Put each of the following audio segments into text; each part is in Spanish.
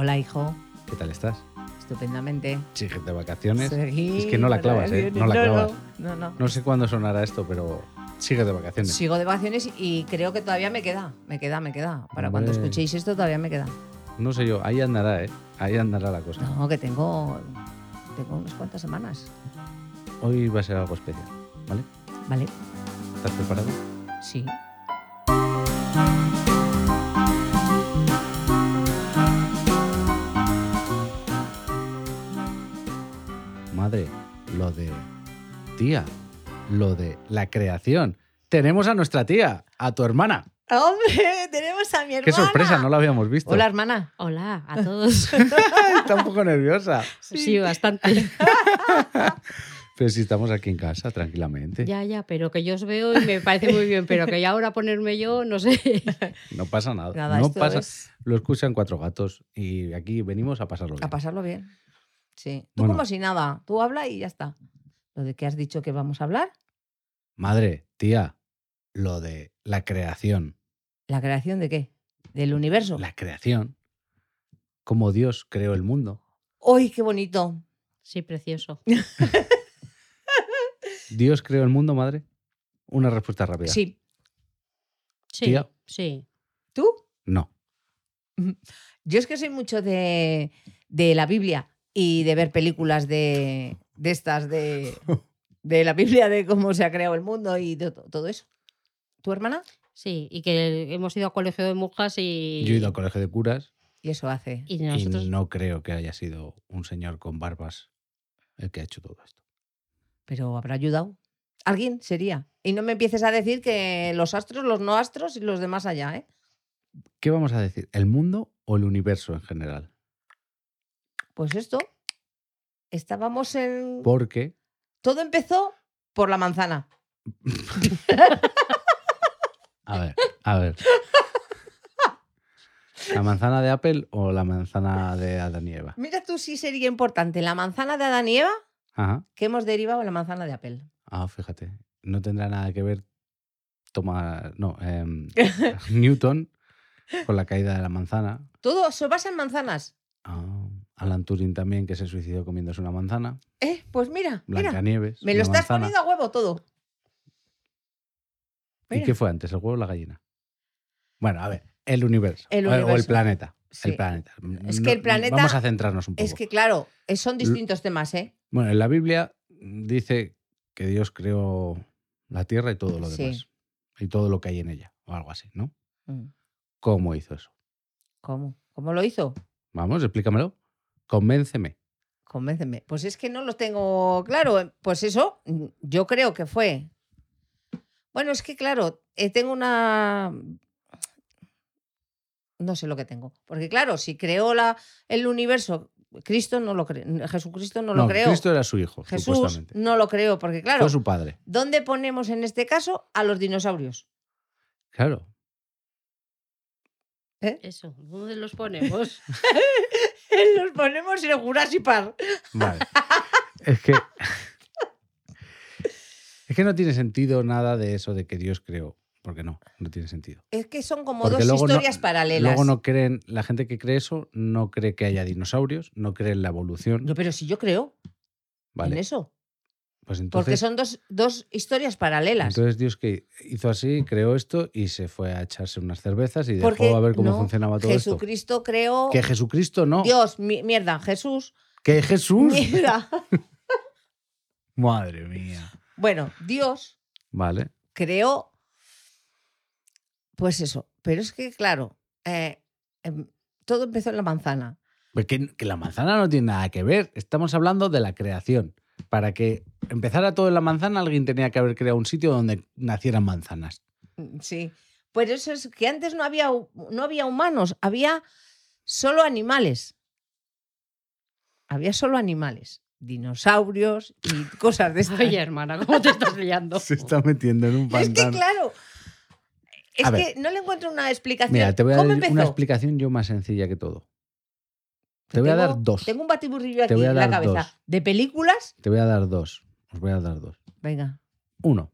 Hola, hijo. ¿Qué tal estás? Estupendamente. ¿Sigues de vacaciones? Seguí Es que no la clavas, ¿eh? No la clavas. No, no, no. Sé cuándo sonará esto, pero sigues de vacaciones. Sigo de vacaciones y creo que todavía me queda. Me queda, me queda. Para cuando escuchéis esto todavía me queda. No sé yo, ahí andará, ¿eh? Ahí andará la cosa. No, que tengo, tengo unas cuantas semanas. Hoy va a ser algo especial, ¿vale? ¿Vale? ¿Estás preparado? Sí. Madre, lo de tía, lo de la creación. Tenemos a nuestra tía, a tu hermana. ¡Hombre! Tenemos a mi hermana. Qué sorpresa, no la habíamos visto. Hola, hermana. Hola a todos. Está un poco nerviosa. Sí, bastante. Pero si estamos aquí en casa, tranquilamente. Ya, ya, pero que yo os veo y me parece muy bien, pero que ya ahora ponerme yo, no sé. No pasa nada. Nada, no pasa. es Lo escuchan cuatro gatos y aquí venimos a pasarlo bien. a pasarlo bien. Sí. Tú Bueno. como si nada. Tú habla y ya está. Lo de que has dicho que vamos a hablar, Madre, tía, lo de la creación. ¿la creación de qué? Del universo. La creación. Cómo Dios creó el mundo. ¡Uy, qué bonito! Sí, precioso. ¿Dios creó el mundo, madre? Una respuesta rápida. Sí. Sí, Tía. sí. ¿Tú? No. Yo es que soy mucho de, de la Biblia y de ver películas de, de estas, de, de la Biblia, de cómo se ha creado el mundo y de to- todo eso. ¿Tu hermana? Sí, y que hemos ido a colegio de monjas y. Yo he ido al colegio de curas Y eso hace. Y nosotros. y no creo que haya sido un señor con barbas el que ha hecho todo esto. Pero habrá ayudado. Alguien sería. Y no me empieces a decir que los astros, los no astros y los demás allá, ¿eh? ¿Qué vamos a decir? ¿El mundo o el universo en general? Pues esto. Estábamos en. Porque Todo empezó por la manzana. A ver, a ver. ¿La manzana de Apple o la manzana de Adán y Eva? Mira tú si sería importante la manzana de Adán y Eva Ajá. que hemos derivado en la manzana de Apple. Ah, fíjate. No tendrá nada que ver toma, no, em, Newton con la caída de la manzana. Todo se basa en manzanas. Ah, Alan Turing también, que se suicidó comiéndose una manzana. Eh, pues mira, mira. Blancanieves. Me lo estás manzana. poniendo a huevo todo. ¿Y Mira. qué fue antes, el huevo o la gallina? Bueno, a ver, el universo. El o- O el planeta. Sí. El planeta. Es que el planeta- Vamos a centrarnos un poco. Es que claro, son distintos temas, ¿eh? Bueno, en la Biblia dice que Dios creó la tierra y todo lo Sí. demás. Y todo lo que hay en ella, o algo así, ¿no? Mm, ¿Cómo hizo eso? ¿Cómo? ¿Cómo lo hizo? Vamos, explícamelo. Convénceme. Convénceme. Pues es que no lo tengo claro. Pues eso, mm, yo creo que fue. Bueno, es que claro, eh, tengo una. No sé lo que tengo. Porque claro, si creó la, el universo, Cristo no lo creó. Jesucristo no lo creó. Cristo era su hijo, Jesús supuestamente. no lo creó. Porque claro, Fue su padre. ¿dónde ponemos en este caso a los dinosaurios? Claro. Eso, ¿dónde los ponemos? los ponemos en el Jurassic Park. Vale. es que. Es que no tiene sentido nada de eso de que Dios creó. Porque no, no tiene sentido. Es que son como Porque dos no- historias paralelas. Luego no creen, la gente que cree eso no cree que haya dinosaurios, no cree en la evolución. No, pero si yo creo Vale. en eso. Pues Porque son dos, dos historias paralelas. entonces Dios que hizo así, creó esto y se fue a echarse unas cervezas y Porque dejó a ver cómo no, funcionaba todo esto. Jesucristo creó. Que Jesucristo no. Dios, mi- mierda, Jesús. Que Jesús. Mierda. Madre mía. Bueno, Dios Vale. creó. Pues eso. Pero es que, claro, eh, em, todo empezó en la manzana. Que la manzana no tiene nada que ver. Estamos hablando de la creación. Para que empezara todo en la manzana, alguien tenía que haber creado un sitio donde nacieran manzanas. Mm, Sí. Pues eso es que antes no había, no había humanos, había solo animales. Había solo animales. Dinosaurios y cosas de estas. Oye, hermana, ¿cómo te estás liando? Se está metiendo en un Es que pantano. claro. Es A que no le encuentro una explicación. Mira, te voy a ¿Cómo dar una explicación yo más sencilla que todo. Te Te voy a dar dos. Tengo un batiburrillo aquí en la dar cabeza. dos. ¿De películas? Te voy a dar dos. Os voy a dar dos. Venga. Uno.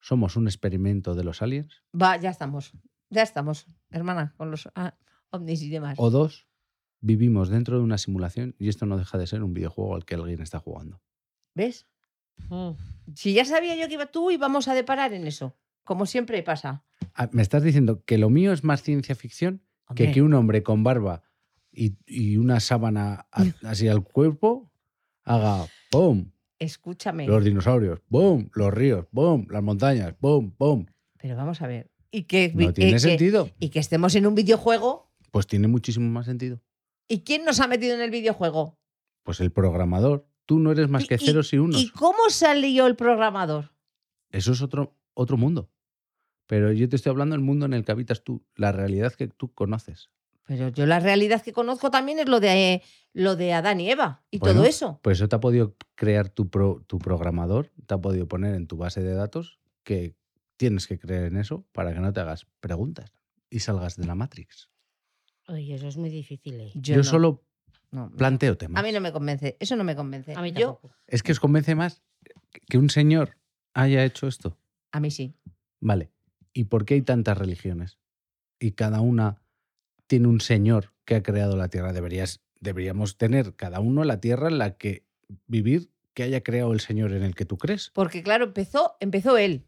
Somos un experimento de los aliens. Va, ya estamos. Ya estamos, hermana, con los ah, ovnis y demás. O dos. vivimos dentro de una simulación y esto no deja de ser un videojuego al que alguien está jugando. ¿Ves? Mm. Si ya sabía yo que iba tú y vamos a deparar en eso. Como siempre pasa. Ah, ¿Me estás diciendo que lo mío es más ciencia ficción que que un hombre con barba y, y una sábana a- así al cuerpo haga ¡pum! Escúchame. Los dinosaurios, ¡pum! Los ríos, ¡pum! Las montañas, ¡pum! ¡pum! Pero vamos a ver. Y que, No y tiene que- sentido. y que estemos en un videojuego. Pues tiene muchísimo más sentido. ¿Y quién nos ha metido en el videojuego? Pues el programador. Tú no eres más Y- que y- ceros y unos. ¿Y cómo salió el programador? Eso es otro, otro mundo. Pero yo te estoy hablando del mundo en el que habitas tú, la realidad que tú conoces. Pero yo la realidad que conozco también es lo de, lo de Adán y Eva y Bueno, todo eso. Pues eso te ha podido crear tu, pro- tu programador, te ha podido poner en tu base de datos que tienes que creer en eso para que no te hagas preguntas y salgas de la Matrix. Oye, eso es muy difícil. ¿eh? Yo, no, solo no, planteo temas. A mí no me convence. Eso no me convence. A mí yo, tampoco. Es que os convence más que un señor haya hecho esto. a mí sí. Vale. ¿Y por qué hay tantas religiones? Y cada una tiene un señor que ha creado la tierra. Deberías, deberíamos tener cada uno la tierra en la que vivir que haya creado el señor en el que tú crees. Porque claro, empezó, empezó él.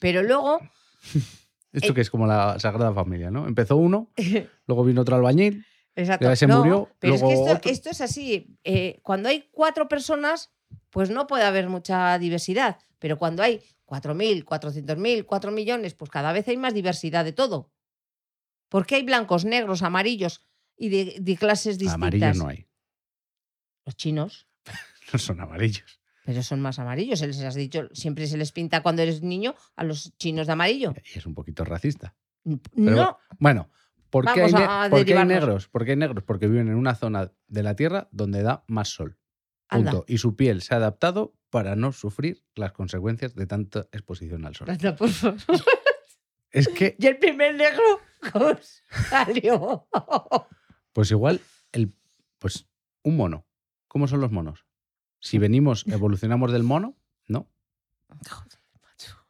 Pero luego, Esto Eh. que es como la Sagrada Familia, ¿no? Empezó uno, luego vino otro albañil. exacto. Se no, murió, Pero es que esto es así. eh, cuando hay cuatro personas, pues no puede haber mucha diversidad. Pero cuando hay 4.000, 400.000, 4 millones, pues cada vez hay más diversidad de todo. Porque hay blancos, negros, amarillos y de, de clases distintas. Amarillos no hay. Los chinos, No son amarillos. pero son más amarillos. Se les has dicho, siempre se les pinta cuando eres niño a los chinos de amarillo. Y es un poquito racista. no, Bueno, ¿por qué, hay, por qué hay negros? ¿Por qué hay negros? Porque viven en una zona de la Tierra donde da más sol. anda. Punto. Y su piel se ha adaptado para no sufrir las consecuencias de tanta exposición al sol. Anda, por favor. Es que, Y el primer negro, ¿cómo salió? pues igual, el, pues un mono. ¿Cómo son los monos? Si venimos, evolucionamos del mono, ¿no? Joder, macho.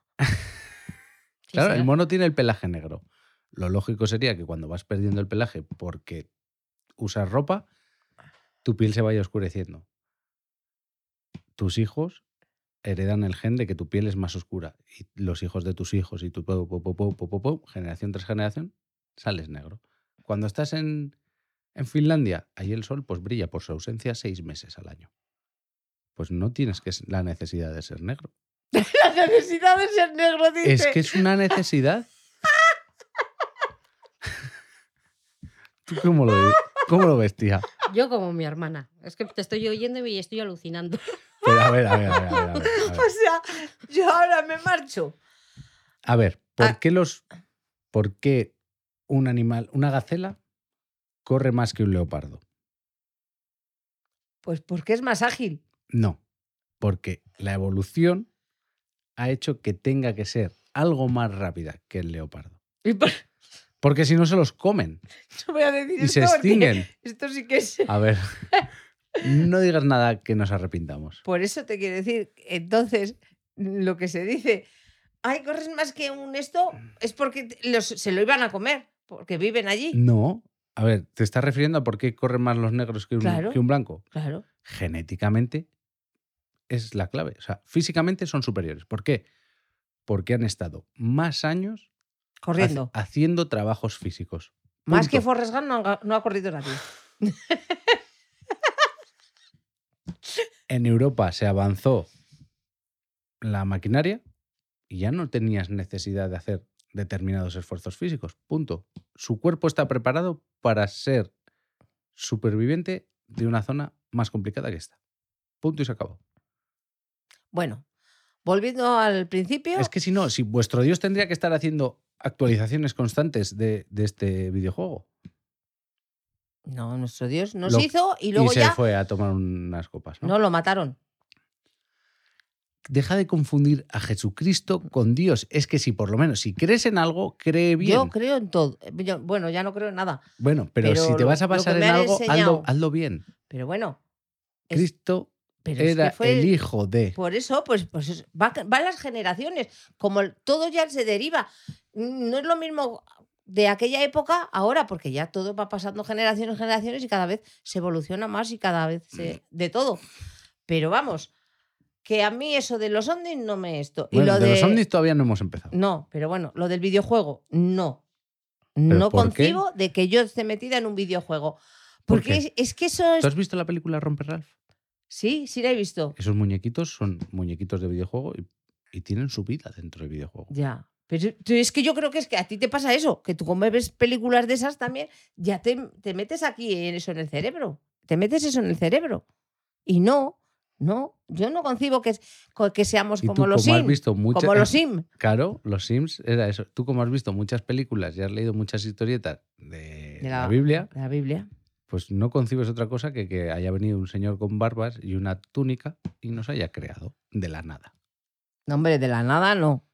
Claro, el mono tiene el pelaje negro. Lo lógico sería que cuando vas perdiendo el pelaje porque usas ropa, tu piel se vaya oscureciendo. Tus hijos heredan el gen de que tu piel es más oscura. Y los hijos de tus hijos y tu po, po, po, generación tras generación, sales negro. Cuando estás en, en Finlandia, ahí el sol pues brilla por su ausencia seis meses al año. Pues no tienes que la necesidad de ser negro. La necesidad de ser negro, dice. Es que es una necesidad. ¿Tú cómo lo? ¿Cómo lo ves, tía? Yo como mi hermana. Es que te estoy oyendo y estoy alucinando. Pero a ver, a ver, a ver, a ver. A. O sea, yo ahora me marcho. A ver, ¿por Ah. qué los. ¿Por qué un animal, una gacela, corre más que un leopardo? Pues porque es más ágil. No. Porque la evolución ha hecho que tenga que ser algo más rápida que el leopardo. Y por- Porque si no se los comen no voy a decir y esto se extinguen. Esto sí que es. A ver, no digas nada que nos arrepintamos. Por eso te quiero decir, entonces, lo que se dice, ay, corres más que un esto, es porque los- se lo iban a comer, porque viven allí. No. A ver, ¿te estás refiriendo a por qué corren más los negros que un, Claro. que un blanco? Claro. Genéticamente es la clave. O sea, físicamente son superiores. ¿Por qué? Porque han estado más años Corriendo. haciendo trabajos físicos. Más que. Forrest Gump no ha, no ha corrido nadie. En Europa se avanzó la maquinaria y ya no tenías necesidad de hacer determinados esfuerzos físicos. Punto. Su cuerpo está preparado para ser superviviente de una zona más complicada que esta. Punto y se acabó. Bueno, volviendo al principio, Es que si no, si vuestro Dios tendría que estar haciendo actualizaciones constantes de, de este videojuego. No, nuestro Dios nos Lo- hizo y luego y se ya fue a tomar unas copas. ¿no? no lo mataron. Deja de confundir a Jesucristo con Dios. Es que si por lo menos, si crees en algo, cree bien. Yo creo en todo. Yo- bueno, ya no creo en nada. Bueno, pero, Pero si te lo- vas a basar en algo, hazlo, hazlo bien. Pero bueno, es- Cristo pero es era que fue el hijo de. Por eso, pues, pues es- va, van las generaciones. Como todo ya se deriva. No es lo mismo de aquella época ahora, porque ya todo va pasando generaciones, generaciones y cada vez se evoluciona más y cada vez se, de todo. Pero vamos, que a mí eso de los ovnis no me esto. y Bueno, lo de, de, los ovnis todavía no hemos empezado. No, pero bueno, lo del videojuego, no. No por qué? concibo de que yo esté metida en un videojuego. Porque qué? es, es que eso es... ¿Tú has visto la película Romper Ralph? Sí, sí la he visto. Esos muñequitos son muñequitos de videojuego y, y tienen su vida dentro del videojuego. Ya. Pero es que yo creo que es que a ti te pasa eso, que tú como ves películas de esas también, ya te, te metes aquí en eso en el cerebro. Te metes eso en el cerebro. Y no, no, yo no concibo que, que seamos como tú, los como Sims. visto muchas, Como los Sims. Claro, los Sims era eso. Tú como has visto muchas películas y has leído muchas historietas de, De la, Biblia, de la Biblia. pues no concibes otra cosa que que haya venido un señor con barbas y una túnica y nos haya creado de la nada. No, hombre, de la nada no.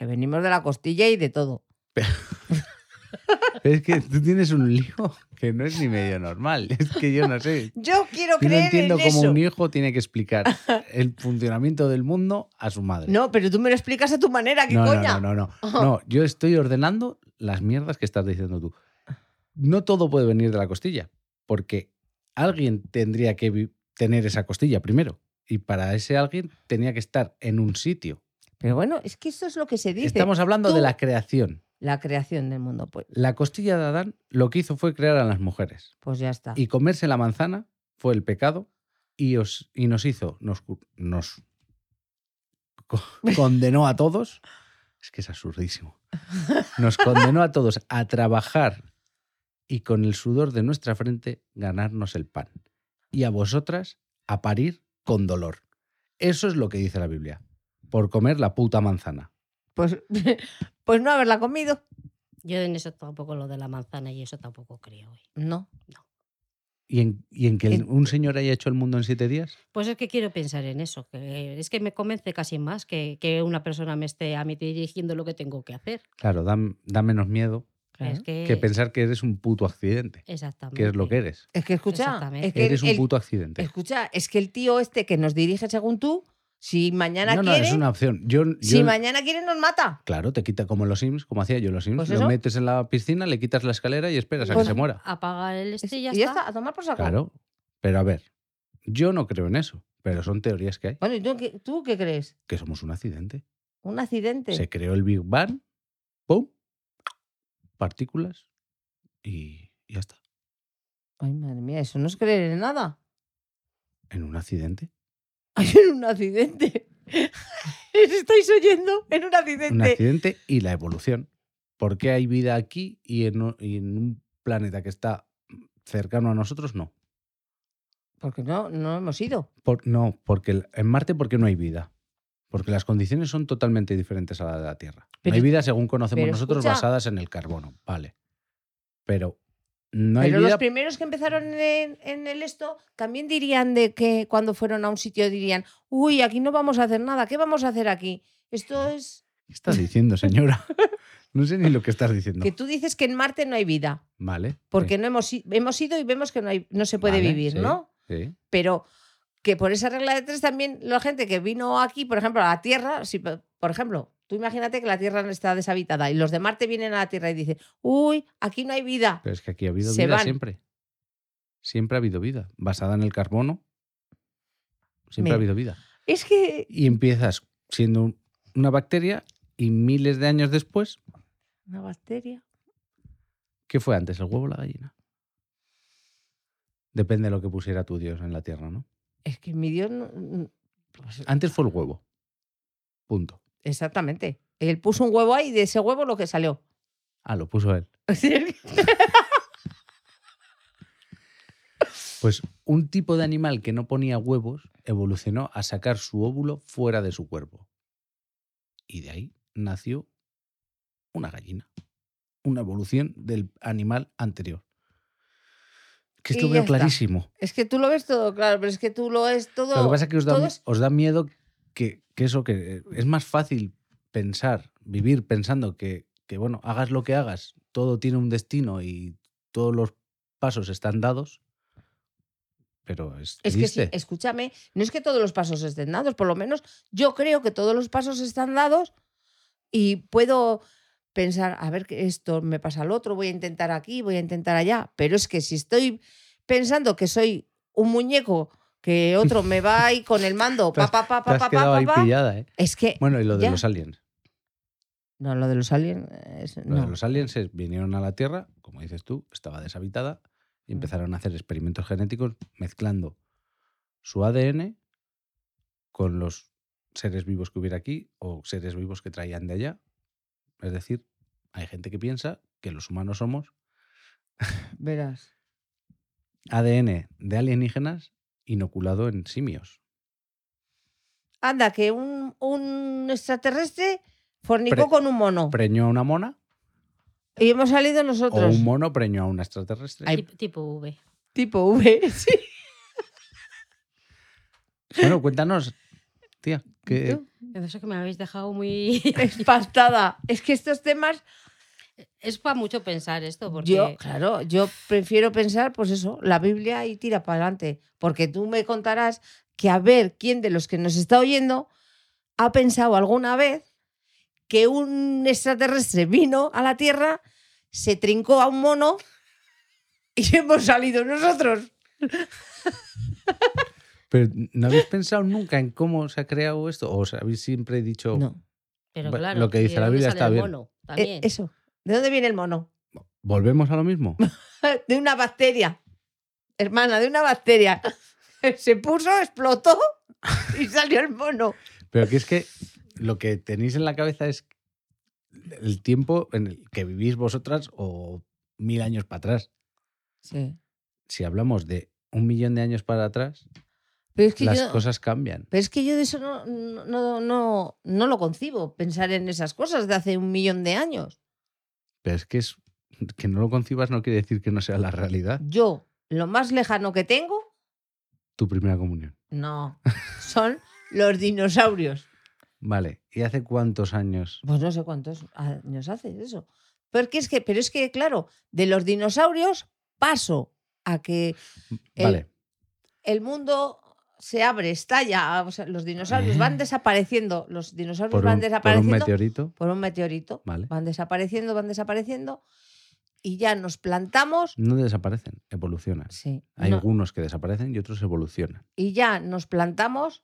Que venimos de la costilla y de todo. Es que tú tienes un lío que no es ni medio normal. Es que yo no sé. Yo quiero Yo no creer entiendo en cómo eso. un hijo tiene que explicar el funcionamiento del mundo a su madre. No, pero tú me lo explicas a tu manera, ¿qué no, no, coña? no, no, no. No, yo estoy ordenando las mierdas que estás diciendo tú. No todo puede venir de la costilla, porque alguien tendría que tener esa costilla primero. Y para ese alguien tenía que estar en un sitio. Pero bueno, es que eso es lo que se dice. Estamos hablando de la creación. La creación del mundo, pues, La costilla de Adán lo que hizo fue crear a las mujeres. pues ya está. Y comerse la manzana fue el pecado y, os, y nos hizo, nos, nos co- condenó a todos. Es que es absurdísimo. Nos condenó a todos a trabajar y con el sudor de nuestra frente ganarnos el pan. Y a vosotras a parir con dolor. Eso es lo que dice la Biblia. Por comer la puta manzana. Pues, pues no haberla comido. Yo en eso tampoco lo de la manzana y eso tampoco creo. ¿eh? No. ¿Y en, y en que el- un señor haya hecho el mundo en siete días? Pues es que quiero pensar en eso. Que es que me convence casi más que, que una persona me esté a mí dirigiendo lo que tengo que hacer. Claro, da, da menos miedo Es que, que pensar que eres un puto accidente. Exactamente. que es lo que eres. Es que escucha, es que Eres un el- puto accidente. escucha, es que el tío este que nos dirige según tú, si mañana No, no, quiere, es una opción. Yo, si mañana quiere nos mata. Claro, te quita como los Sims, como hacía yo en los Sims. Pues lo eso. metes en la piscina, le quitas la escalera y esperas a Pues- que se muera. Apagar el este y ya y ya está. está, a tomar por saco. Claro. Pero a ver, yo no creo en eso. Pero son teorías que hay. Bueno, ¿y tú, qué- tú qué crees? Que somos un accidente. ¿Un accidente? Se creó el Big Bang, ¡pum! Partículas y y ya está. Ay, madre mía, eso no es creer en nada. En un accidente. Hay un accidente. ¿Estáis oyendo? En un accidente. Un accidente y la evolución. ¿Por qué hay vida aquí y en, o- y en un planeta que está cercano a nosotros no? Porque no, no hemos ido. Por- no, porque en Marte porque no hay vida. Porque las condiciones son totalmente diferentes a la de la Tierra. Pero- no hay vida según conocemos nosotros escucha- basadas en el carbono, vale. Pero no hay Pero vida los primeros que empezaron en, en el esto también dirían de que cuando fueron a un sitio dirían, uy, aquí no vamos a hacer nada, ¿qué vamos a hacer aquí? Esto es ¿Qué estás diciendo, señora? no sé ni lo que estás diciendo. que tú dices que en Marte no hay vida, Vale. porque sí, no hemos, hemos ido y vemos que no, hay, no se puede vale, vivir, sí, ¿no? Sí. Pero que por esa regla de tres también la gente que vino aquí, por ejemplo, a la Tierra, si, por ejemplo, tú imagínate que la Tierra no está deshabitada y los de Marte vienen a la Tierra y dicen, uy, aquí no hay vida. Pero es que aquí ha habido Se vida van. siempre. Siempre ha habido vida. Basada en el carbono. Siempre ha habido vida. Es que... Y empiezas siendo un- una bacteria y miles de años después, Una bacteria. ¿qué fue antes, el huevo o la gallina? Depende de lo que pusiera tu Dios en la tierra, ¿no? Es que mi Dios no- pues, Antes fue el huevo. Punto. Exactamente. Él puso un huevo ahí y de ese huevo lo que salió. Ah, lo puso él. Pues un tipo de animal que no ponía huevos evolucionó a sacar su óvulo fuera de su cuerpo. Y de ahí nació una gallina. Una evolución del animal anterior. Que esto veo está. clarísimo. es que tú lo ves todo, claro, pero es que tú lo ves todo. Lo que pasa es que os da, es- os da miedo que, que eso, que eh, es más fácil pensar, vivir pensando que, que, bueno, hagas lo que hagas, todo tiene un destino y todos los pasos están dados. Pero es Es que sí, escúchame, no es que todos los pasos estén dados, por lo menos yo creo que todos los pasos están dados y puedo, pensar, a ver, esto me pasa al otro, voy a intentar aquí, voy a intentar allá. Pero es que si estoy pensando que soy un muñeco que otro me va ahí con el mando, pa, pa, pa, pa, pa, pa, ahí pa, pillada, ¿eh? Es que. Bueno, y lo de ya. los aliens. No, lo de los aliens. es- Lo no. de los aliens es, vinieron a la Tierra, como dices tú, estaba deshabitada, y Mm. empezaron a hacer experimentos genéticos mezclando su ADN con los seres vivos que hubiera aquí o seres vivos que traían de allá. Es decir, hay gente que piensa que los humanos somos Verás. ADN de alienígenas inoculado en simios. Anda, que un, un extraterrestre fornicó Pre- con un mono. Preñó a una mona y hemos salido o nosotros. un mono preñó a una extraterrestre. Ay, Tip- tipo V. Tipo V. Sí. Bueno, cuéntanos, tía, que. Eso que me habéis dejado muy... Espastada. Es que estos temas. Es para mucho pensar esto, porque... Yo, claro, yo prefiero pensar, pues eso, la Biblia y tira para adelante. Porque tú me contarás que a ver quién de los que nos está oyendo ha pensado alguna vez que un extraterrestre vino a la Tierra, se trincó a un mono y hemos salido nosotros. Pero ¿no habéis pensado nunca en cómo se ha creado esto? ¿O os habéis siempre dicho, No. Pero claro, lo que ¿y dice la Biblia está bien. mono? Eh, eso. ¿De dónde viene el mono? volvemos a lo mismo? De una bacteria. Hermana, de una bacteria. Se puso, explotó y salió el mono. Pero que es que lo que tenéis en la cabeza es el tiempo en el que vivís vosotras o mil años para atrás. Sí. Si hablamos de un millón de años para atrás, Pero es que las yo. cosas cambian. Pero es que yo de eso no, no, no, no, no lo concibo, pensar en esas cosas de hace un millón de años. Pero es que es que no lo concibas no quiere decir que no sea la realidad. Yo, lo más lejano que tengo, Tu primera comunión. no, son los dinosaurios. Vale. ¿Y hace cuántos años? Pues no sé cuántos años hace eso. Porque es que, pero es que, claro, de los dinosaurios paso a que el, Vale. el mundo se abre, estalla, o sea, los dinosaurios van desapareciendo, los dinosaurios Por van un, por un desapareciendo meteorito. por un meteorito. Vale. Van desapareciendo, van desapareciendo y ya nos plantamos. No desaparecen, evolucionan. Sí. Hay no, algunos que desaparecen y otros evolucionan. y ya nos plantamos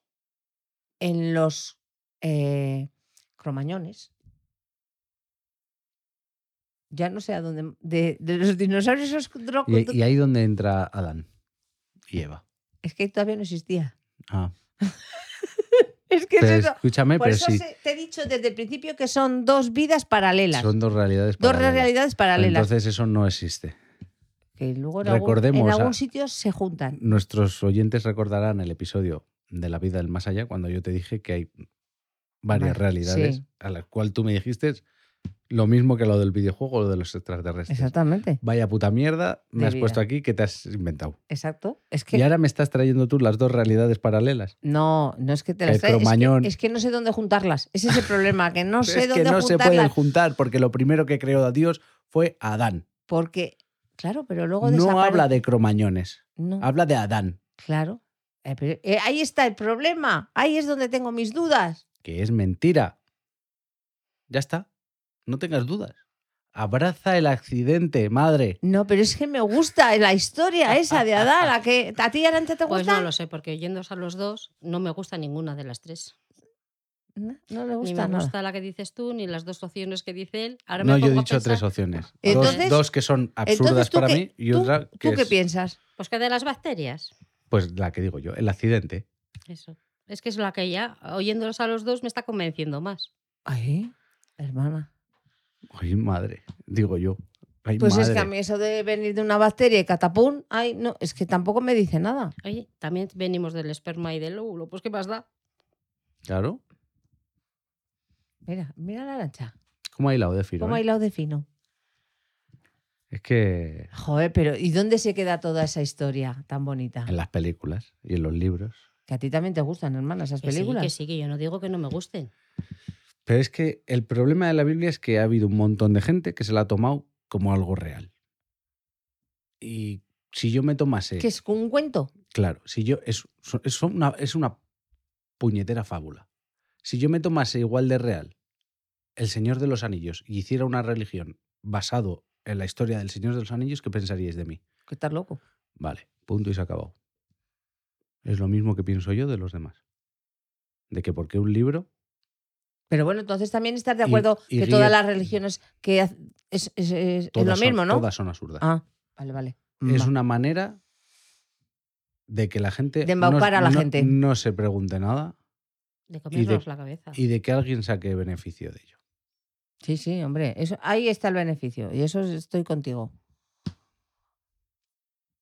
en los eh, cromañones. Ya no sé a dónde. De, de los dinosaurios. esos Y, y ahí donde entra Adán y Eva. Es que todavía no existía. Ah, Es que es pero eso. escúchame, Por pero eso sí, te he dicho desde el principio que son dos vidas paralelas. son dos realidades dos paralelas. realidades paralelas. Entonces eso no existe. que luego en algún, recordemos en a- algún sitio se juntan. Nuestros oyentes recordarán el episodio de la vida del más allá cuando yo te dije que hay varias Vale, realidades sí. a las cuales tú me dijiste lo mismo que lo del videojuego o lo de los extraterrestres. Exactamente. Vaya puta mierda me De has puesto aquí que te has inventado. Exacto. Es que Y ahora me estás trayendo tú las dos realidades paralelas. No, no es que te las traiga, es que-. Es, que, no sé dónde juntarlas. Ese es el problema, que no sé es dónde que no se pueden juntarlas. juntar porque lo primero que creó a Dios fue Adán. porque, claro, pero luego No habla de cromañones, No, habla de Adán, claro. Eh, pero, eh, ahí está el problema. Ahí es donde tengo mis dudas. que es mentira. Ya está, no tengas dudas. Abraza el accidente, madre. No, pero es que me gusta la historia esa de Adán. ¿A, que, ¿a ti, Arancha, te Pues gusta? no lo sé, porque oyéndose a los dos, no me gusta ninguna de las tres. No, no le Ni gusta me nada. gusta la que dices tú, ni las dos opciones que dice él. Ahora No, me yo he dicho tres opciones. Dos- Entonces- dos, que son absurdas Entonces, ¿tú para qué- mí y tú- otra que ¿Tú qué es, piensas? Pues que de las bacterias. pues la que digo yo, el accidente. Eso. Es que es la que ya, oyéndolos a los dos, me está convenciendo más. Ay, hermana. Ay, madre, digo yo. Ay, Pues es que madre. a mí eso de venir de una bacteria y catapum, ay, no, es que tampoco me dice nada. Oye, también venimos del esperma y del óvulo, pues ¿qué más da? Claro. Mira, mira la arancha. ¿Cómo ha hilado de filo? ¿Cómo ha eh? hilado de fino? Es que Joder, pero ¿y dónde se queda toda esa historia tan bonita? en las películas y en los libros. Que a ti también te gustan, hermana, esas Que sí, películas. que sí, que yo no digo que no me gusten. Pero es que el problema de la Biblia es que ha habido un montón de gente que se la ha tomado como algo real. Y si yo me tomase, ¿Que es un cuento? claro, si yo es, es una, es una puñetera fábula. Si yo me tomase igual de real el Señor de los Anillos y hiciera una religión basado en la historia del Señor de los Anillos, ¿qué pensaríais de mí? Que estás loco. Vale, punto y se ha acabado. Es lo mismo que pienso yo de los demás. De que porque un libro Pero bueno, entonces también estás de acuerdo y que todas las religiones que es, es- es- lo son- mismo, ¿no? Todas son absurdas. Ah, vale, vale. es Va. una manera de que la gente, De embaucar no, a la no- gente. no se pregunte nada De comernos la cabeza. y de que alguien saque beneficio de ello. Sí, sí, hombre. Eso, ahí está el beneficio. Y eso estoy contigo.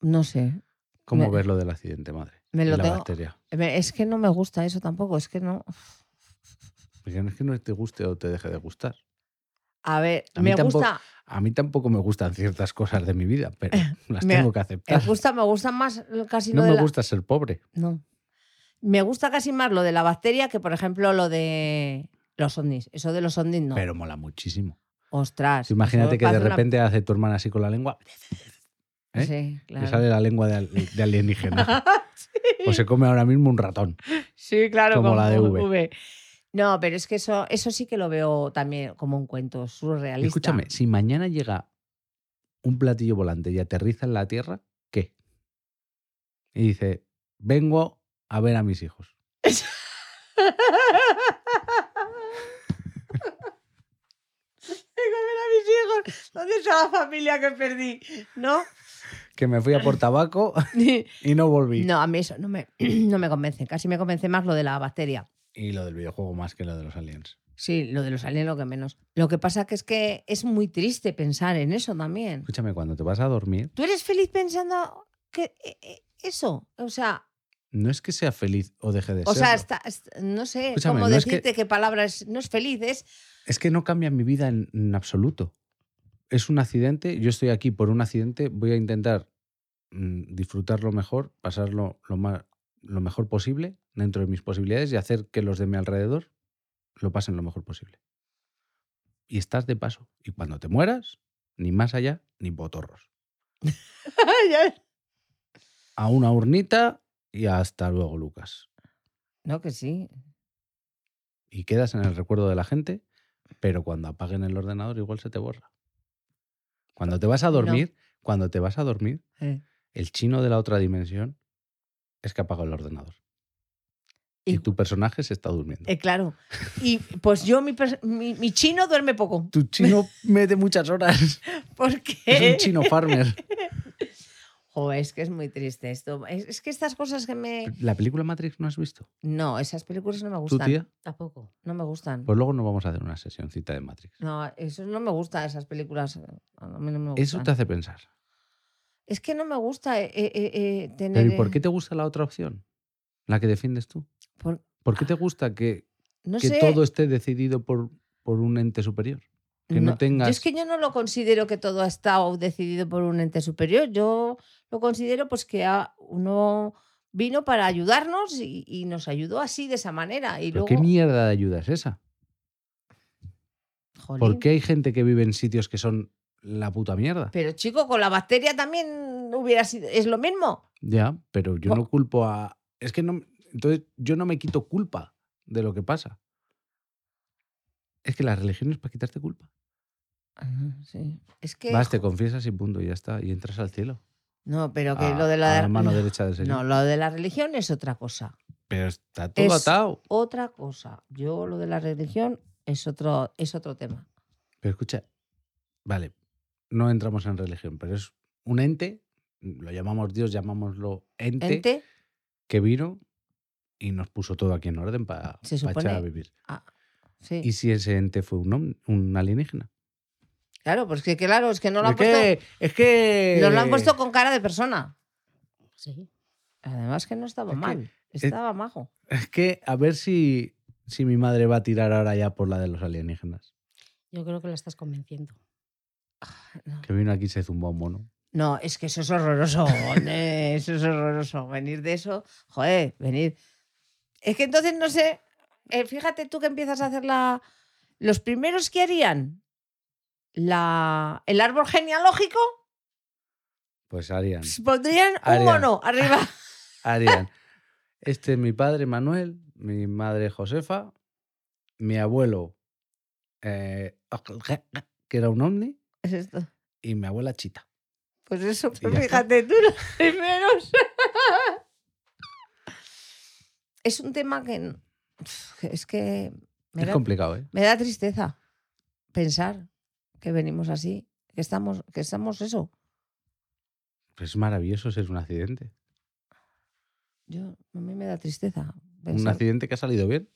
No sé. ¿Cómo Me- ves lo del accidente, madre? Me lo la tengo- Es que no me gusta eso tampoco. Es que no. Porque no es que no te guste o te deje de gustar. A ver, A mí me tampoco- gusta. A mí tampoco me gustan ciertas cosas de mi vida, pero las Me- tengo que Me aceptar. gusta, me gusta más casi No lo de me la- gusta ser pobre. No. Me gusta casi más lo de la bacteria que, por ejemplo, lo de los ovnis. Eso de los ovnis no. Pero mola muchísimo. Ostras. Imagínate que de una- repente hace tu hermana así con la lengua, ¿eh? Sí, le claro. sale la lengua de, de alienígena. O se come ahora mismo un ratón. Sí, claro, Como la de como V. No, pero es que eso, eso sí que lo veo también como un cuento surrealista. Escúchame, si mañana llega un platillo volante y aterriza en la Tierra, ¿qué? Y dice, vengo a ver a mis hijos. Vengo a ver a mis hijos. ¿Dónde está la familia que perdí? ¿No? Que me fui a por tabaco y no volví. No, a mí eso no me, no me convence. Casi me convence más lo de la bacteria. Y lo del videojuego más que lo de los aliens. Sí, lo de los aliens lo que menos. Lo que pasa que es que es muy triste pensar en eso también. Escúchame, cuando te vas a dormir, ¿Tú eres feliz pensando que eh, eh, eso? O sea, no es que sea feliz o deje de o sea, está- no sé Escúchame, cómo no es que- decirte qué palabra es. No es feliz, es Es que no cambia mi vida en, en absoluto. Es un accidente, yo estoy aquí por un accidente, voy a intentar mm, disfrutarlo mejor, pasarlo lo, más, lo mejor posible dentro de mis posibilidades y hacer que los de mi alrededor lo pasen lo mejor posible. Y estás de paso. Y cuando te mueras, ni más allá, ni botorros. A una urnita y hasta luego, Lucas. No, que sí. Y quedas en el recuerdo de la gente, pero cuando apaguen el ordenador igual se te borra. Cuando te vas a No. dormir, cuando te vas a dormir, Eh. el chino de la otra dimensión es que apaga el ordenador. Y, Y- tu personaje se está durmiendo. Eh, claro. Y pues yo, mi, mi, mi chino duerme poco. Tu chino mete muchas horas. Porque. Es un chino farmer. Joder, es que es muy triste esto. Es, es que estas cosas que me. ¿La película Matrix no has visto? No, esas películas no me ¿Tú, gustan. tía? Tampoco. No me gustan. Pues luego nos vamos a hacer una sesioncita de Matrix. No, eso no me gusta, esas películas. A mí no me gustan. Eso te hace pensar. Es que no me gusta eh, eh, eh, tener. Pero ¿y por qué te gusta la otra opción? La que defiendes tú. por- ¿Por qué te gusta que, no que sé. todo esté decidido por, por un ente superior? Que no, yo tengas... es que yo no lo considero que todo ha estado decidido por un ente superior. Yo lo considero pues que uno vino para ayudarnos y, y nos ayudó así, de esa manera. Y ¿Pero luego, qué mierda de ayuda es esa? jolín. ¿Por qué hay gente que vive en sitios que son la puta mierda? Pero chico, con la bacteria también hubiera sido. Es lo mismo. Ya, pero yo no culpo a... Es que no... Entonces yo no me quito culpa de lo que pasa. Es que la religión es para quitarte culpa. Ajá, sí. Es que. Vas, te confiesas y punto, y ya está. Y entras al cielo. No, pero que A- lo de a la. la mano derecha del Señor. No, lo de la religión es otra cosa. Pero está todo Es- atado. Otra cosa. Yo lo de la religión es otro, es otro tema. Pero escucha, vale, no entramos en religión, pero es un ente, lo llamamos Dios, llamámoslo ente, Ente, que vino y nos puso todo aquí en orden para Se echar a vivir. sí. ¿Y si ese ente fue un, un alienígena? Claro, pues que claro, es que no lo han es, que, es que... puesto. Nos lo han puesto con cara de persona. Sí. Además que no estaba Es que- mal. Estaba majo. Es que a ver si, si mi madre va a tirar ahora ya por la de los alienígenas. Yo creo que la estás convenciendo. No. Que vino aquí y se zumbó un mono. No, es que eso es horroroso. eso es horroroso. Venir de eso, joder, venir. Es que entonces no sé. eh, fíjate tú que empiezas a hacer la. Los primeros que harían la, el árbol genealógico Pues harían. pues, pondrían un mono arriba. harían. Este es mi padre Manuel, mi madre Josefa, mi abuelo eh, que era un ovni, Es esto. y mi abuela chita. Pues eso, pues fíjate tú los primeros. es un tema que es que me Es da, complicado, ¿eh? me da tristeza pensar que venimos así, que estamos, que estamos eso. Pues es maravilloso ser un accidente. Yo, a mí me da tristeza. Un pensar, accidente que ha salido bien.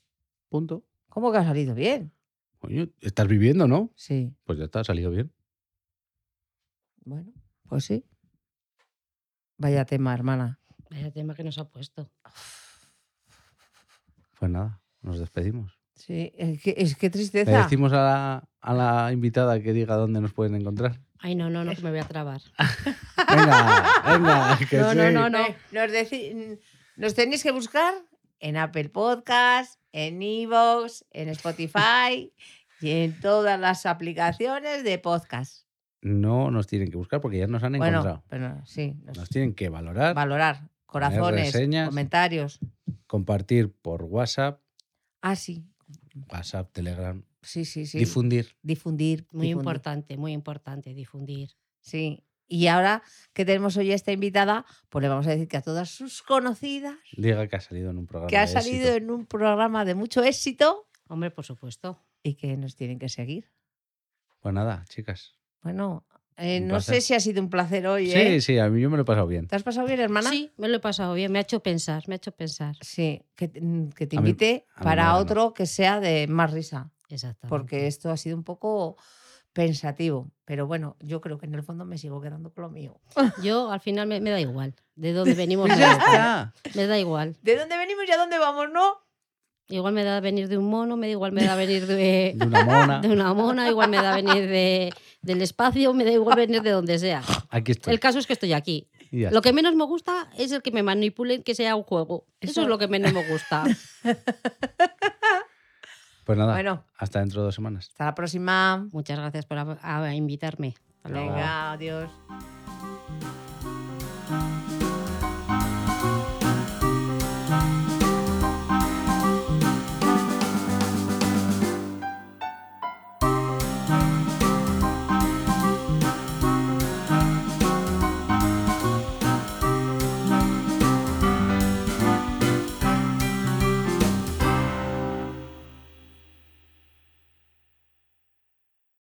Punto. ¿Cómo que ha salido bien? Coño, estás viviendo, ¿no? Sí, Pues ya está, ha salido bien. bueno, pues sí. Vaya tema, hermana. Vaya tema que nos ha puesto. Pues nada, nos despedimos. Sí, es que, es que Le tristeza. decimos a la, a la invitada que diga dónde nos pueden encontrar. Ay, no, no, no, que me voy a trabar. Venga, venga, que No, no, sí. no, no. Nos, nos deci- nos tenéis que buscar en Apple Podcast, en Evox, en Spotify y en todas las aplicaciones de podcast. No nos tienen que buscar porque ya nos han Bueno, encontrado. pero sí, nos- Nos tienen que valorar, valorar, corazones, reseñas. comentarios. compartir por WhatsApp, Ah, sí, WhatsApp, Telegram, sí, sí, sí. difundir. difundir. Muy difundir. importante, muy importante difundir. Sí. Y ahora que tenemos hoy a esta invitada, pues le vamos a decir que a todas sus conocidas, Diga que ha salido en un programa. que ha de salido éxito. en un programa de mucho éxito Hombre, por supuesto. y que nos tienen que seguir. Pues nada, chicas. Bueno, eh, no sé si ha sido un placer hoy, Sí, ¿eh? sí, a mí yo me lo he pasado bien. ¿Te has pasado bien, hermana? Sí, me lo he pasado bien, me ha hecho pensar, me ha hecho pensar. Sí, que, te- mm, que te A mí- invite a para nada, no. otro que sea de más risa, Exactamente. porque esto ha sido un poco pensativo. Pero bueno, yo creo que en el fondo me sigo quedando con lo mío. Yo al final me, me da igual. De dónde venimos, me ya da. Me da igual. ¿De dónde venimos y a dónde vamos, no? Igual me da venir de un mono, me da igual me da venir de, De una mona. de una mona, igual me da venir de, del espacio, me da igual venir de donde sea. Aquí estoy. El caso es que estoy aquí. Lo que menos me gusta es el que me manipulen que sea un juego. Eso, Eso- es lo que menos me gusta. Pues nada, Bueno, hasta dentro de dos semanas. hasta la próxima. Muchas gracias por a- a invitarme. Hasta luego. Venga, adiós.